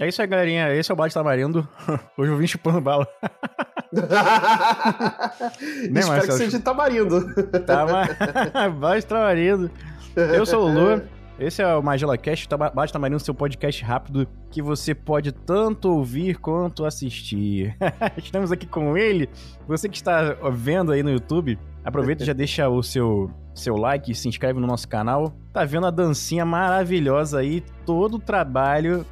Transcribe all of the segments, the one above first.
É isso aí, galerinha. Esse é o Bate Tamarindo. Hoje eu vim chupando bala. Nem Espero que seja tamarindo. Tama... Bate Tamarindo. Eu sou o Lu. Esse é o Magela Cast, Bate Tamarindo, seu podcast rápido que você pode tanto ouvir quanto assistir. Estamos aqui com ele. Você que está vendo aí no YouTube, aproveita e já deixa o seu seu like, se inscreve no nosso canal. Tá vendo a dancinha maravilhosa aí, todo o trabalho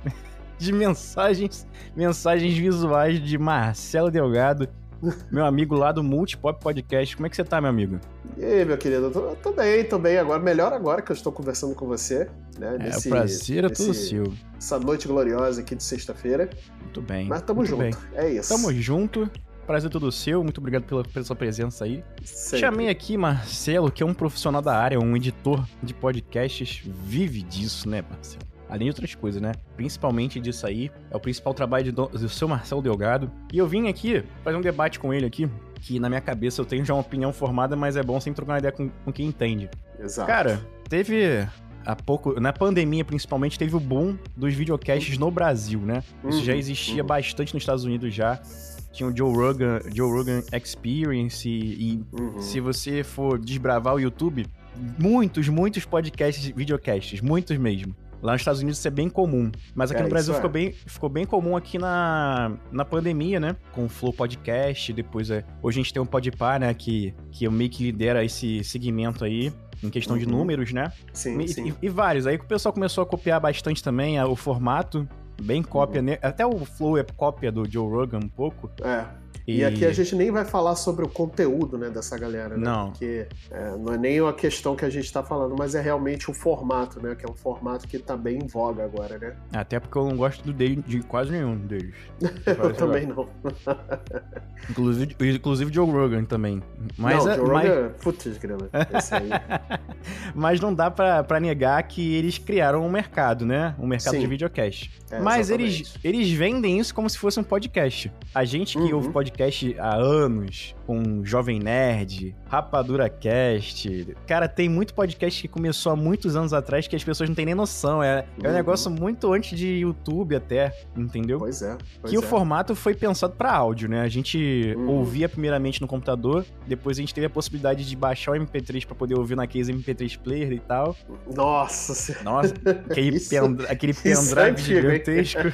de mensagens, mensagens visuais de Marcelo Delgado, meu amigo lá do Multipop Podcast. Como é que você tá, meu amigo? E aí, meu querido? Tô, tô bem, tô bem agora. Melhor agora que eu estou conversando com você. Né, é, nesse, o prazer é todo seu. Essa noite gloriosa aqui de sexta-feira. Muito bem. Mas tamo junto. Bem. É isso. Tamo junto. Prazer todo seu, muito obrigado pela, pela sua presença aí. Sempre. Chamei aqui Marcelo, que é um profissional da área, um editor de podcasts, vive disso, né, Marcelo? Além de outras coisas, né? Principalmente disso aí, é o principal trabalho do, do seu Marcelo Delgado. E eu vim aqui fazer um debate com ele aqui, que na minha cabeça eu tenho já uma opinião formada, mas é bom sempre trocar uma ideia com, com quem entende. Exato. Cara, teve há pouco, na pandemia principalmente, teve o boom dos videocasts no Brasil, né? Isso uhum, já existia uhum. bastante nos Estados Unidos já tinha o Joe Rogan, Joe Rogan Experience e, uhum. se você for desbravar o YouTube, muitos, muitos podcasts, videocasts, muitos mesmo. Lá nos Estados Unidos isso é bem comum. Mas aqui é, no Brasil ficou, é. bem, ficou bem comum aqui na, na pandemia, né? Com o Flow Podcast, depois é. Hoje a gente tem um Podpar, né? Que, que eu meio que lidera esse segmento aí. Em questão uhum. de números, né? Sim, e, sim. E, e, vários. Aí o pessoal começou a copiar bastante também o formato. Bem cópia. Uhum. Até o Flow é cópia do Joe Rogan um pouco. É. E... e... aqui a gente nem vai falar sobre o conteúdo né, dessa galera, né? Não. Porque é, não é nem a questão que a gente está falando, mas é realmente o formato, né? Que é um formato que está bem em voga agora, né? Até porque eu não gosto do dele, de quase nenhum deles. eu também não. inclusive, inclusive Joe Rogan também. Mas, não, é, Joe mas... Rogan, putz, grana. Esse aí. mas não dá para negar que eles criaram um mercado, né? Um mercado Sim. de videocast. É, mas eles, eles vendem isso como se fosse um podcast. A gente que uhum. ouve podcast podcast há anos, com Jovem Nerd, Rapadura Cast. Cara, tem muito podcast que começou há muitos anos atrás que as pessoas não têm nem noção. É, é um uhum. negócio muito antes de YouTube até, entendeu? Pois é. Pois que é. o formato foi pensado para áudio, né? A gente uhum. ouvia primeiramente no computador, depois a gente teve a possibilidade de baixar o MP3 para poder ouvir naqueles MP3 player e tal. Nossa Nossa, aquele, isso, aquele é pendrive gigantesco.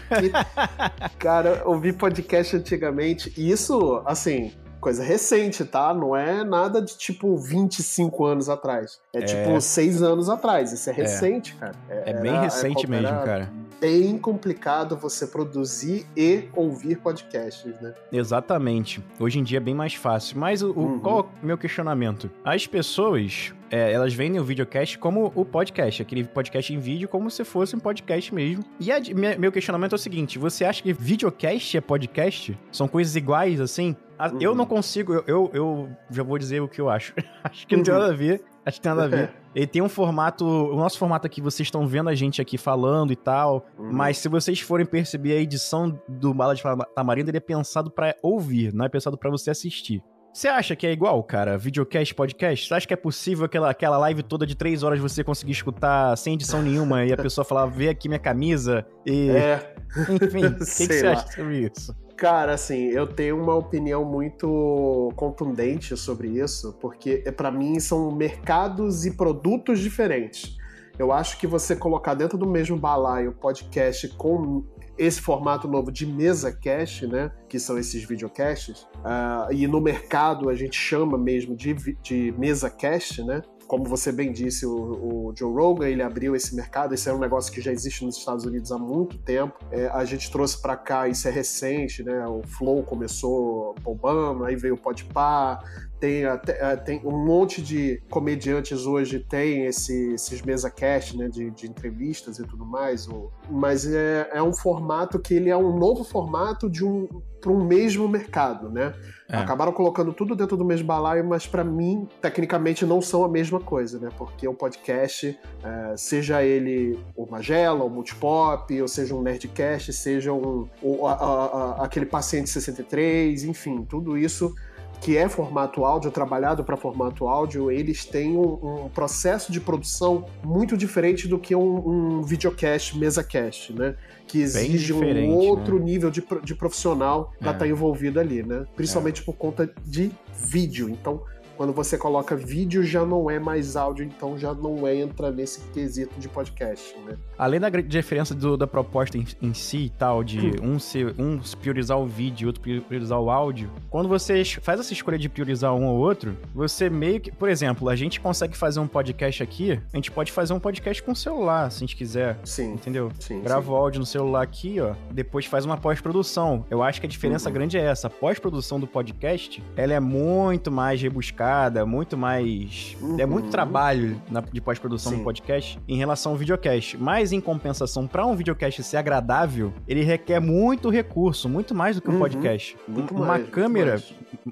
Cara, ouvi podcast antigamente, e isso isso, assim, coisa recente, tá? Não é nada de tipo 25 anos atrás. É, é... tipo 6 anos atrás. Isso é, é. recente, é. cara. É, é bem recente mesmo, cara. Bem complicado você produzir e ouvir podcasts, né? Exatamente. Hoje em dia é bem mais fácil. Mas o, uhum. qual é o meu questionamento? As pessoas é, elas vendem o videocast como o podcast, aquele podcast em vídeo como se fosse um podcast mesmo. E a, meu questionamento é o seguinte: você acha que videocast é podcast? São coisas iguais assim? Uhum. Eu não consigo, eu, eu, eu, já vou dizer o que eu acho. acho que não uhum. tem nada a ver. Acho que tem nada a ver. Ele tem um formato. O nosso formato aqui, vocês estão vendo a gente aqui falando e tal. Uhum. Mas se vocês forem perceber a edição do Bala de Tamarindo, ele é pensado para ouvir, não é pensado para você assistir. Você acha que é igual, cara? Videocast, podcast? Você acha que é possível aquela, aquela live toda de três horas você conseguir escutar sem edição nenhuma e a pessoa falar, vê aqui minha camisa e. É. Enfim, o que, que, você acha sobre isso? Cara, assim, eu tenho uma opinião muito contundente sobre isso, porque é, para mim são mercados e produtos diferentes. Eu acho que você colocar dentro do mesmo balaio podcast com esse formato novo de mesa cast, né, que são esses videocasts, uh, e no mercado a gente chama mesmo de, de mesa cast, né, como você bem disse, o, o, Joe Rogan ele abriu esse mercado. Esse é um negócio que já existe nos Estados Unidos há muito tempo. É, a gente trouxe para cá, isso é recente, né? O Flow começou bombando, aí veio o Podpah, tem, até, é, tem um monte de comediantes hoje tem esse, esses mesa cast, né, de, de entrevistas e tudo mais, mas é, é um formato que ele é um novo formato de um para um mesmo mercado, né? É. Acabaram colocando tudo dentro do mesmo balaio, mas para mim, tecnicamente, não são a mesma coisa, né? Porque o podcast, é, seja ele o Magela, o Multipop, ou seja um Nerdcast, seja um, o, a, a, a, aquele Paciente 63, enfim, tudo isso que é formato áudio, trabalhado para formato áudio, eles têm um, um, processo de produção muito diferente do que um, um videocast, mesa cast, né? Que exige um outro né? nível de, de profissional para estar é. tá envolvido ali, né? Principalmente é. por conta de vídeo. Então, quando você coloca vídeo, já não é mais áudio, então já não entra nesse quesito de podcast, né? Além da diferença do, da proposta em, em, si e tal, de hum. um, ser, um priorizar o vídeo e outro priorizar o áudio, quando você faz essa escolha de priorizar um ou outro, você meio que. Por exemplo, a gente consegue fazer um podcast aqui, a gente pode fazer um podcast com o celular, se a gente quiser. Sim. Entendeu? Sim. Grava o áudio no celular aqui, ó. Depois faz uma pós-produção. Eu acho que a diferença uhum. grande é essa. A pós-produção do podcast, ela é muito mais rebuscada muito mais. Uhum. É muito trabalho na, de pós-produção do podcast em relação ao videocast. Mas, em compensação, para um videocast ser agradável, ele requer muito recurso, muito mais do que um uhum. podcast. Muito uma mais, câmera.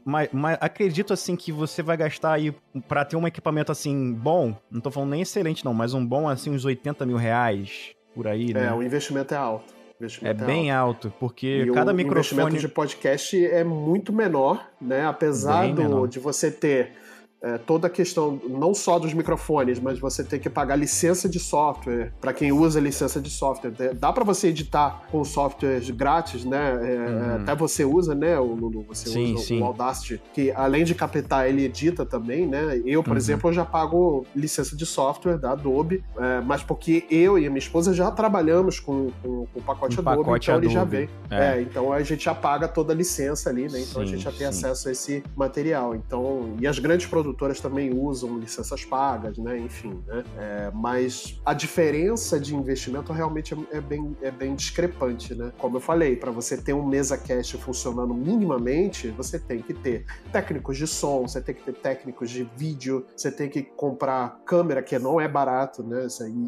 Mais. acredito assim que você vai gastar aí para ter um equipamento assim bom. Não tô falando nem excelente, não, mas um bom assim, uns 80 mil reais por aí, né? É, o investimento é alto. É bem alto, porque e cada o microfone. O investimento de podcast é muito menor, né? Apesar do, menor. de você ter é, toda a questão, não só dos microfones, mas você tem que pagar licença de software, para quem usa licença de software. Dá para você editar com softwares grátis, né? É, uhum. Até você usa, né, o Lulu? Você sim, usa sim. o Audacity, que além de captar, ele edita também, né? Eu, por uhum. exemplo, eu já pago licença de software da Adobe, é, mas porque eu e a minha esposa já trabalhamos com, com, com o pacote um Adobe, pacote então Adobe. ele já vem. É. é. então a gente já paga toda a licença ali, né? Então sim, a gente já tem acesso a esse material. Então, e as grandes produtoras produtoras também usam licenças pagas, né? Enfim, né? É, mas a diferença de investimento realmente é, é, bem, é bem discrepante, né? Como eu falei, para você ter um mesa cast funcionando minimamente, você tem que ter técnicos de som, você tem que ter técnicos de vídeo, você tem que comprar câmera, que não é barato, né?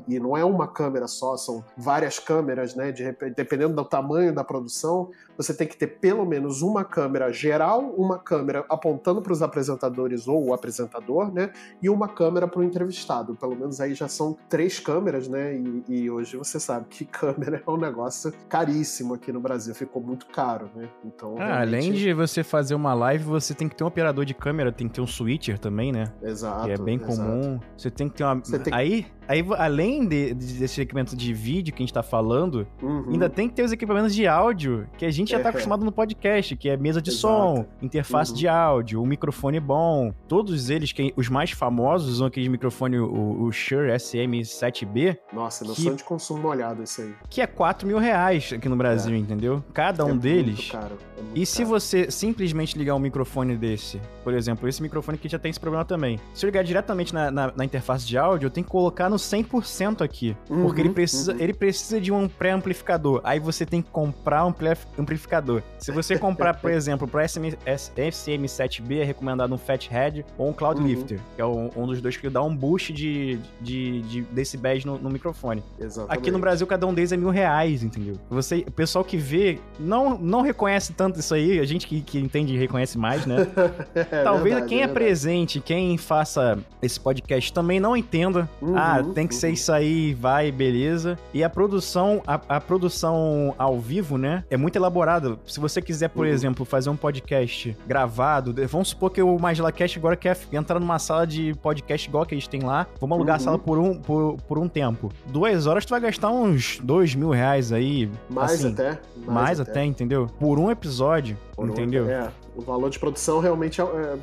E, e não é uma câmera só, são várias câmeras, né? De, dependendo do tamanho da produção, você tem que ter pelo menos uma câmera geral, uma câmera apontando para os apresentadores ou o apresentador, né? E uma câmera para o entrevistado. Pelo menos aí já são três câmeras, né? E, e, hoje você sabe que câmera é um negócio caríssimo aqui no Brasil, ficou muito caro, né? Então. Ah, realmente... Além de você fazer uma live, você tem que ter um operador de câmera, tem que ter um switcher também, né? Exato. Que é bem exato. comum. Você tem que ter uma. Tem... Aí Aí, além de, de, desse equipamento de vídeo que a gente tá falando, uhum. ainda tem que ter os equipamentos de áudio, que a gente já tá é. acostumado no podcast, que é mesa de Exato. som, interface uhum. de áudio, o um microfone bom. Todos eles, que, os mais famosos, usam aquele microfone, o, o Shure SM7B. Nossa, noção que, de consumo olhado esse aí. Que é 4 mil reais aqui no Brasil, é. entendeu? Cada um é deles. Muito caro. É e se você simplesmente ligar um microfone desse, por exemplo, esse microfone aqui já tem esse problema também. Se eu ligar diretamente na, na, na interface de áudio, eu tenho que colocar no 100% aqui. Uhum, porque ele precisa, uhum. ele precisa de um pré-amplificador. Aí você tem que comprar um pré-amplificador. Se você comprar, por exemplo, para SM7B, é recomendado um Fathead ou um Cloud uhum. Lifter, que é um, um, dos dois que dá um boost de, de, de decibéis no, no microfone. Exatamente. Aqui no Brasil, cada um deles é mil reais, entendeu? Você, o pessoal que vê não, não reconhece tanto isso aí, a gente que, que entende reconhece mais, né? é, Talvez verdade, quem é, é presente, quem faça esse podcast também não entenda. Uhum. Ah, tem que ser isso aí, vai, beleza. E a produção, a, a produção ao vivo, né, é muito elaborada. Se você quiser, por uhum. exemplo, fazer um podcast gravado, vamos supor que o MagelaCast agora quer entrar numa sala de podcast igual que eles têm lá, vamos alugar uhum. a sala por um, por, por um tempo. Duas horas tu vai gastar uns dois mil reais aí. Mais assim, até. Mais, mais até. até. entendeu? Por um episódio, por entendeu? Um, é, o valor de produção realmente é, é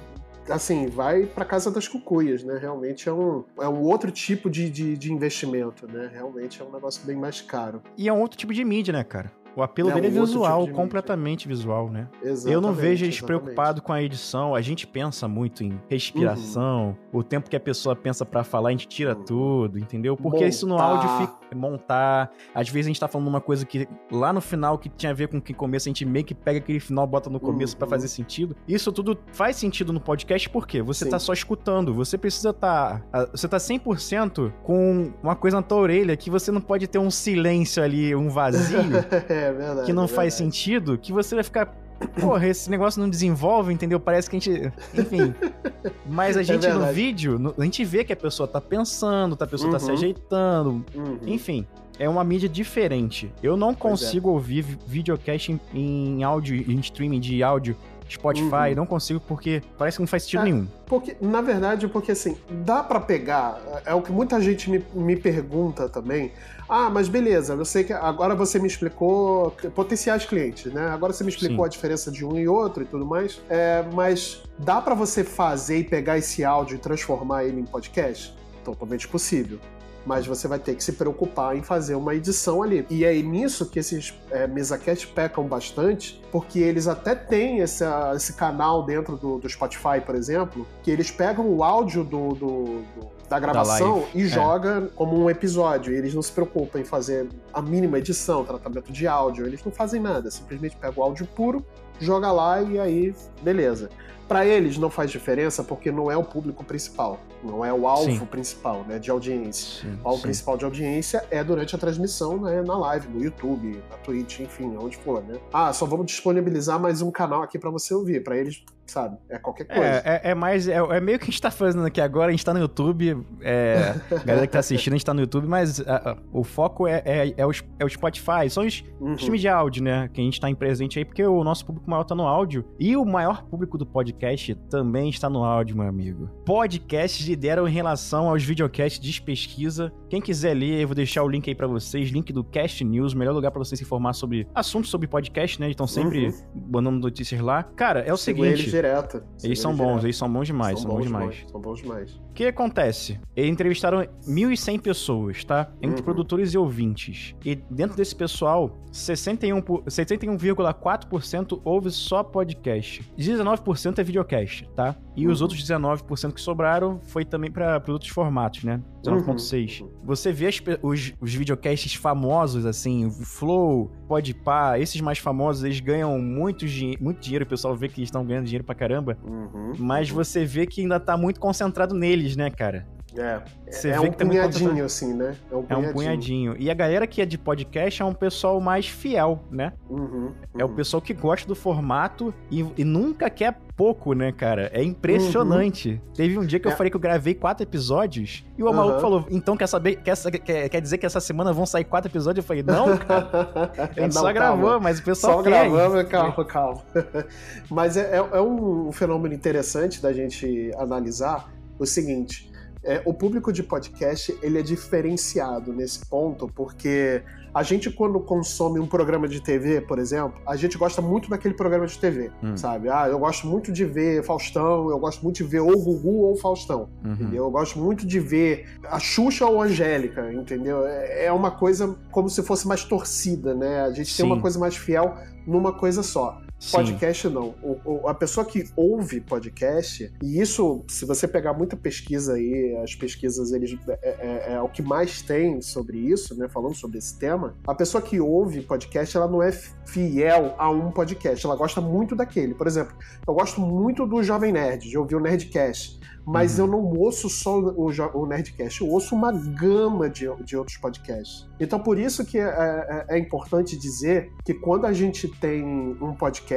assim, vai para casa das cucuias, né? Realmente é um, é um outro tipo de, de, de investimento, né? Realmente é um negócio bem mais caro. E é um outro tipo de mídia, né, cara? O apelo é, dele é visual, tipo completamente mídia. visual, né? Exatamente, eu não vejo eles preocupados com a edição. A gente pensa muito em respiração, uhum. o tempo que a pessoa pensa para falar, a gente tira uhum. tudo, entendeu? Porque montar. isso no áudio fica. Montar. Às vezes a gente tá falando uma coisa que lá no final que tinha a ver com o que começo, a gente meio que pega aquele final, bota no começo uhum. para fazer sentido. Isso tudo faz sentido no podcast porque você Sim. tá só escutando. Você precisa tá. Você tá 100% com uma coisa na tua orelha que você não pode ter um silêncio ali, um vazio. É verdade. Que não é faz sentido, que você vai ficar. Porra, esse negócio não desenvolve, entendeu? Parece que a gente. Enfim. Mas a é gente é no vídeo, a gente vê que a pessoa tá pensando, a pessoa uhum. tá se uhum. ajeitando. Uhum. Enfim. É uma mídia diferente. Eu não pois é. consigo é. ouvir videocast em, em áudio, em streaming de áudio Spotify, uhum. não consigo porque parece que não faz sentido é, nenhum. Porque, na verdade, porque assim, dá para pegar, é o que muita gente me, me pergunta também. Ah, mas beleza, eu sei que agora você me explicou potenciais clientes, né? Agora você me explicou Sim. a diferença de um e outro e tudo mais. É, mas dá para você fazer e pegar esse áudio e transformar ele em podcast? Totalmente possível mas você vai ter que se preocupar em fazer uma edição ali. E é nisso que esses é, MesaCast pecam bastante, porque eles até têm esse, esse canal dentro do, do, Spotify, por exemplo, que eles pegam o áudio do, do, do da gravação da e é. joga como um episódio. E eles não se preocupam em fazer a mínima edição, tratamento de áudio, eles não fazem nada, simplesmente pega o áudio puro, joga lá e aí, beleza. Para eles não faz diferença porque não é o público principal, não é o alvo sim. principal né, de audiência. Sim, o alvo sim. principal de audiência é durante a transmissão né, na live, no YouTube, na Twitch, enfim, onde for. Né? Ah, só vamos disponibilizar mais um canal aqui para você ouvir. Para eles sabe? É qualquer coisa. É, é, é mais. É, é, meio que a gente tá fazendo aqui agora, a gente tá no YouTube. É, galera que tá assistindo, a gente tá no YouTube, mas a, a, o foco é, é, é, o, é o Spotify. São os uhum. times de áudio, né? Que a gente tá em presente aí, porque o nosso público maior tá no áudio. E o maior público do podcast também está no áudio, meu amigo. Podcasts lideram em relação aos videocasts de pesquisa. Quem quiser ler, eu vou deixar o link aí para vocês. Link do Cast News, melhor lugar para vocês se informar sobre assuntos sobre podcast, né? Eles estão sempre uhum. mandando notícias lá. Cara, é o Sigo seguinte direto. Eles são bons, direto. eles são bons demais, são, são bons, demais. demais. São bons demais. O que acontece? Eles entrevistaram 1.100 pessoas, tá? Entre uhum. produtores e ouvintes. E dentro desse pessoal, 61,4% ouve só podcast. 19% é videocast, tá? E uhum. os outros 19% que sobraram foi também para produtos formatos, né? 19.6. Uhum. Você vê as, os, os videocasts famosos, assim, Flow, Podpah, esses mais famosos, eles ganham muito, muito dinheiro, o pessoal vê que eles estão ganhando dinheiro pra caramba, uhum. mas uhum. você vê que ainda tá muito concentrado nele neles, né, cara? É, Você é, um punhadinho, assim, né? É um, punhadinho. é um punhadinho. E a galera que é de podcast é um pessoal mais fiel, né? Uhum, uhum. É o pessoal que gosta do formato e, e, nunca quer pouco, né, cara? É impressionante. Uhum. Teve um dia que eu é. falei que eu gravei quatro episódios e o maluco falou, então quer saber, quer, quer, quer dizer que essa semana vão sair quatro episódios? Eu falei, não, cara. A gente não, só calma. gravou, mas o pessoal só quer. Só gravamos, calma, calma. mas é, é, é um fenômeno interessante da gente analisar o seguinte é, o público de podcast ele é diferenciado nesse ponto, porque a gente, quando consome um programa de TV, por exemplo, a gente gosta muito daquele programa de TV, hum. sabe? Ah, eu gosto muito de ver Faustão, eu gosto muito de ver ou Gugu ou Faustão, uhum. entendeu? Eu gosto muito de ver a Xuxa ou a Angélica, entendeu? É, é uma coisa como se fosse mais torcida, né? A gente Sim. tem uma coisa mais fiel numa coisa só. Podcast Sim. não. O, o, a pessoa que ouve podcast, e isso, se você pegar muita pesquisa aí, as pesquisas, eles é, é, é, é, o que mais tem sobre isso, né? Falando sobre esse tema. A pessoa que ouve podcast, ela não é fiel a um podcast. Ela gosta muito daquele. Por exemplo, eu gosto muito do Jovem Nerd, de ouvir o Nerdcast mas uhum. eu não ouço só o, o, Nerdcast, eu ouço uma gama de, de outros podcasts. Então, por isso que é, é, é, importante dizer que quando a gente tem um podcast,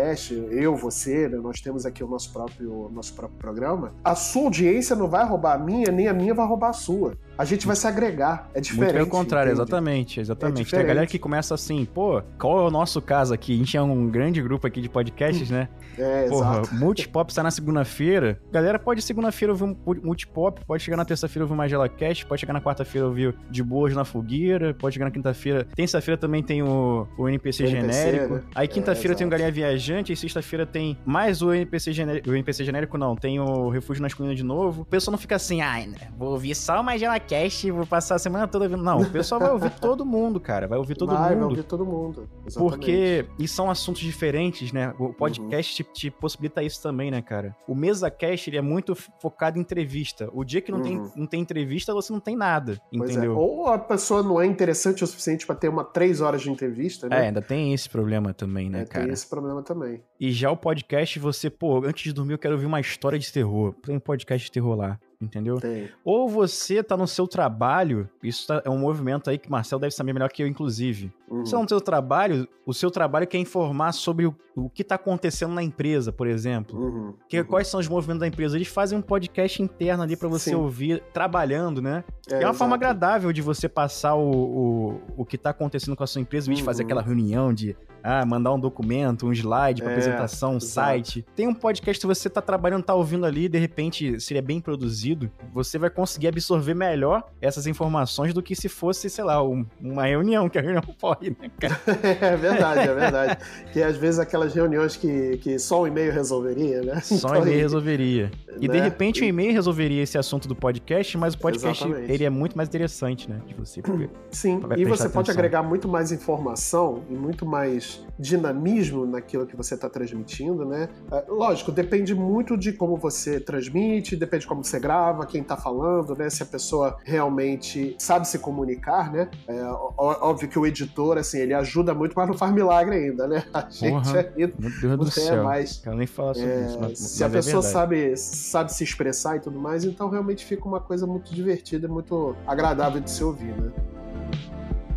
eu, você, né, nós temos aqui o nosso próprio, nosso próprio programa, a sua audiência não vai roubar a minha, nem a minha vai roubar a sua. A gente vai se agregar. É diferente. Muito pelo contrário, entende? exatamente, exatamente. É Tem a galera que começa assim, pô, qual é o nosso caso aqui? A gente é um grande grupo aqui de podcasts, né? É, Porra, exato. Multipop sai na segunda-feira. Galera pode segunda-feira ouvir um Multipop, pode chegar na terça-feira ouvir Magela Cast, pode chegar na quarta-feira ouvir De Boas na Fogueira, pode chegar na quinta-feira. Terça-feira também tem o, o NPC, NPC genérico. Né? Aí quinta-feira é, tem o Galinha Viajante, e sexta-feira tem mais o NPC genérico. O NPC genérico não, tem o Refúgio nas Colinas de novo. O pessoal não fica assim, ai, ah, vou ouvir só o Magela Cast, vou passar a semana toda ouvindo. Não, o pessoal vai ouvir todo mundo, cara. Vai ouvir todo vai, mundo. Vai ouvir todo mundo. Exatamente. Porque. E são assuntos diferentes, né? O podcast uhum. te, te, possibilita isso também, né, cara? O Mesa Cast ele é muito focado em entrevista. O dia que não, uhum. tem, não tem entrevista, você não tem nada. Pois é. entendeu? É. Ou a pessoa não é interessante o suficiente para ter uma três horas de entrevista, né? É, ainda tem esse problema também, né, é, cara? Tem esse problema também. E já o podcast, você, pô, antes de dormir eu quero ouvir uma história de terror. Tem um podcast de terror lá entendeu? Tem. Ou você tá no seu trabalho, isso tá, é um movimento aí que o Marcel deve saber melhor que eu, inclusive. Uhum. Você tá no seu trabalho, o seu trabalho quer informar sobre o, o que tá acontecendo na empresa, por exemplo. Uhum. Que, uhum. Quais são os movimentos da empresa? Eles fazem um podcast interno ali para você Sim. ouvir, trabalhando, né? É, é uma exato. forma agradável de você passar o, o, o que tá acontecendo com a sua empresa, em vez de fazer uhum. aquela reunião de ah, mandar um documento, um slide para É, apresentação, um site. Tem um podcast que você tá trabalhando, tá ouvindo ali, de repente, se ele é bem produzido, você vai conseguir absorver melhor essas informações do que se fosse, sei lá, um- uma reunião, que a reunião pode, né, cara? É verdade, é verdade. que às vezes aquelas reuniões que, que só um e-mail resolveria, né? Só Então, e-mail resolveria. E de né? repente o e-mail resolveria esse assunto do podcast, mas o podcast Exatamente. ele é muito mais interessante, né? De você. Sim, e você pode atenção. agregar muito mais informação e muito mais dinamismo naquilo que você está transmitindo, né? É, Lógico, depende muito de como você transmite, depende de como você grava, quem está falando, né? Se a pessoa realmente sabe se comunicar, né? É, óbvio que o editor, assim, ele ajuda muito, mas não faz milagre ainda, né? A gente Porra. ainda Meu Deus do não é céu. mais. Quero nem falar sobre É, isso. Mas, se mas a é pessoa verdade. sabe, sabe se expressar e tudo mais, então realmente fica uma coisa muito divertida, muito agradável de se ouvir, né?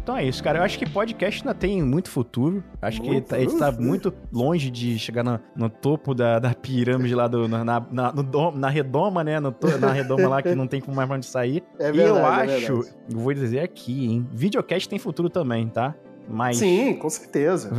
Então é isso, cara. Eu acho que podcast ainda tem muito futuro. Acho que Muito. tá- ele tá muito longe de chegar no, no topo da, da pirâmide lá do, na, na, na- redoma, né? No na redoma lá que não tem como mais pra onde sair. É e verdade, eu é acho, eu vou dizer aqui, hein? Videocast tem futuro também, tá? Mas Sim, com certeza.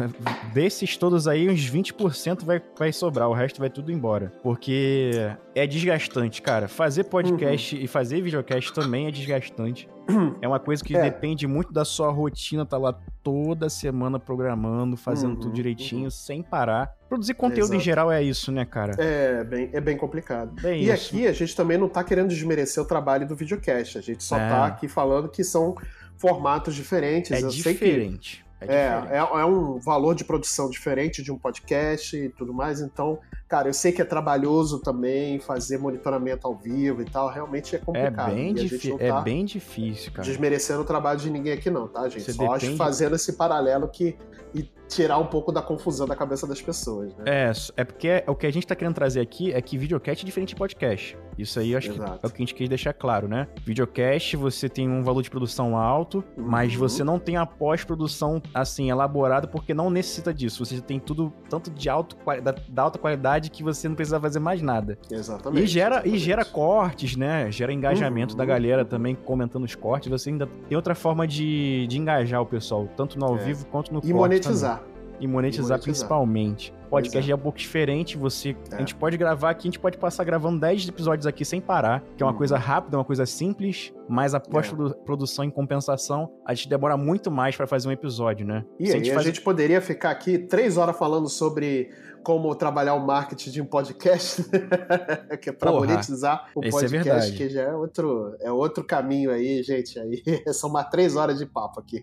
desses todos aí, uns 20% vai, vai sobrar, o resto vai tudo embora. Porque é desgastante, cara. Fazer podcast e fazer videocast também é desgastante. É uma coisa que É. depende muito da sua rotina, tá lá toda semana programando, fazendo Uhum, tudo direitinho, sem parar. Produzir conteúdo em Exato. geral é isso, né, cara? É bem, é bem complicado. É e isso. aqui a gente também não tá querendo desmerecer o trabalho do videocast. A gente só É. tá aqui falando que são formatos diferentes. É Eu diferente. É É, é, é um valor de produção diferente de um podcast e tudo mais. Então, cara, eu sei que é trabalhoso também fazer monitoramento ao vivo e tal. Realmente é É complicado. bem, e a gente difí- não é tá bem difícil, cara. desmerecendo o trabalho de ninguém aqui, não, tá, gente? Você Só acho depende- fazendo esse paralelo que e tirar um pouco da confusão da cabeça das pessoas, né? É, é porque o que a gente tá querendo trazer aqui é que videocast é diferente de podcast. Isso aí eu acho que Exato. é o que a gente quis deixar claro, né? Videocast, você tem um valor de produção alto, mas Uhum. você não tem a pós-produção, assim, elaborada, porque não necessita disso. Você tem tudo tanto de alto, da, da alta qualidade que você não precisa fazer mais nada. Exatamente. E gera, e exatamente. gera cortes, né? Gera engajamento Uhum. da galera também comentando os cortes. Você ainda tem outra forma de, de engajar o pessoal, tanto no ao É. vivo quanto no E corte monetizar. E monetizar, monetizar. principalmente. Podcast é. é um pouco diferente, você. É. A gente pode gravar aqui, a gente pode passar gravando 10 episódios aqui sem parar, que é uma Uhum. coisa rápida, uma coisa simples, mas a pós-produção em compensação, a gente demora muito mais pra fazer um episódio, né? E Se aí, a faz- gente poderia ficar aqui três horas falando sobre como trabalhar o marketing de um podcast, que é para monetizar o é podcast, verdade. que já é outro, é outro caminho aí, gente. Aí são mais três horas de papo aqui.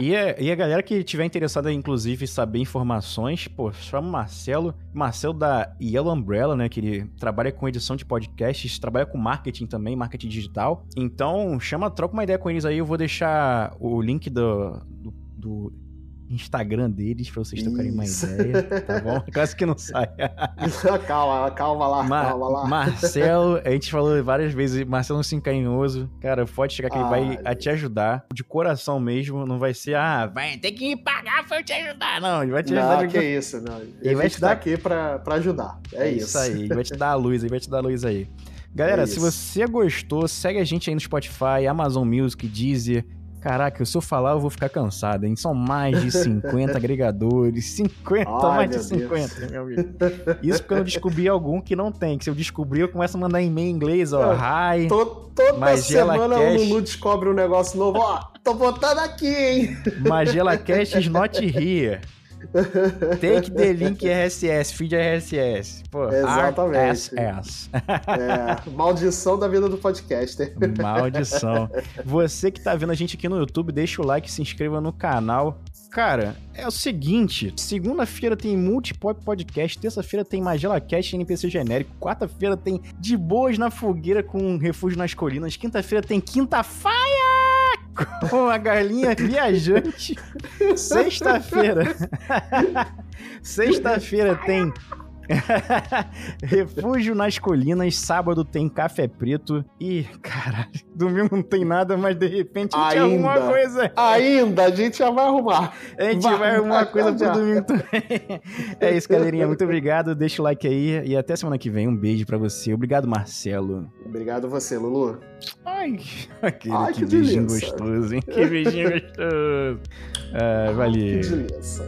E, a- e a galera que tiver interessada, inclusive, em saber informações, pô, chama Marcelo. Marcelo da Yellow Umbrella, né? Que ele trabalha com edição de podcasts, trabalha com marketing também, marketing digital. Então, chama, troca uma ideia com eles aí. Eu vou deixar o link do, do, do Instagram deles pra vocês trocarem uma Isso. ideia, tá bom? Quase que não sai. calma, calma lá, Ma- calma lá. Marcelo, a gente falou várias vezes, Marcelo é um carinhoso, cara, pode chegar que ele vai a te ajudar, de coração mesmo, não vai ser, ah, vai ter que me pagar pra eu te ajudar, não, ele vai te ajudar. Não, que isso, não. Ele a vai te dar- aqui pra, pra ajudar. É, isso. aí, ele vai te dar a luz, ele vai te dar a luz aí. Galera, É se isso. você gostou, segue a gente aí no Spotify, Amazon Music, Deezer. Caraca, se eu falar, eu vou ficar cansado, hein? São mais de 50 agregadores. 50, Ai, mais de Deus. 50, meu amigo. Isso porque eu não descobri algum que não tem. Que se eu descobrir, eu começo a mandar e-mail em inglês, ó. Hi. To- toda Magela semana Cash. o Lulu descobre um negócio novo. Ó, tô botando aqui, hein? Magela Cash is not here. Take the link RSS, feed RSS. Pô, Exatamente. RSS. É, maldição da vida do podcaster. Maldição. Você que tá vendo a gente aqui no YouTube, deixa o like, se inscreva no canal. Cara, é o seguinte: segunda-feira tem Multipop Podcast, terça-feira tem Magela Cast NPC genérico, quarta-feira tem De Boas na Fogueira com Refúgio nas Colinas, quinta-feira tem Quinta Faia com a galinha viajante, sexta-feira. Sexta-feira tem Refúgio nas Colinas, sábado tem Café Preto e, caralho, domingo não tem nada, mas de repente a gente Ainda. arruma uma coisa. Ainda, a gente já vai arrumar. A gente Vai, vai arrumar uma vai, coisa pro já. domingo também. É isso, galerinha. Muito obrigado. Deixa o like aí e até semana que vem. Um beijo pra você. Obrigado, Marcelo. Obrigado você, Lulu. Ai, aquele Ai, que que beijinho delícia. gostoso, hein? Que beijinho gostoso. É, valeu. Que delícia.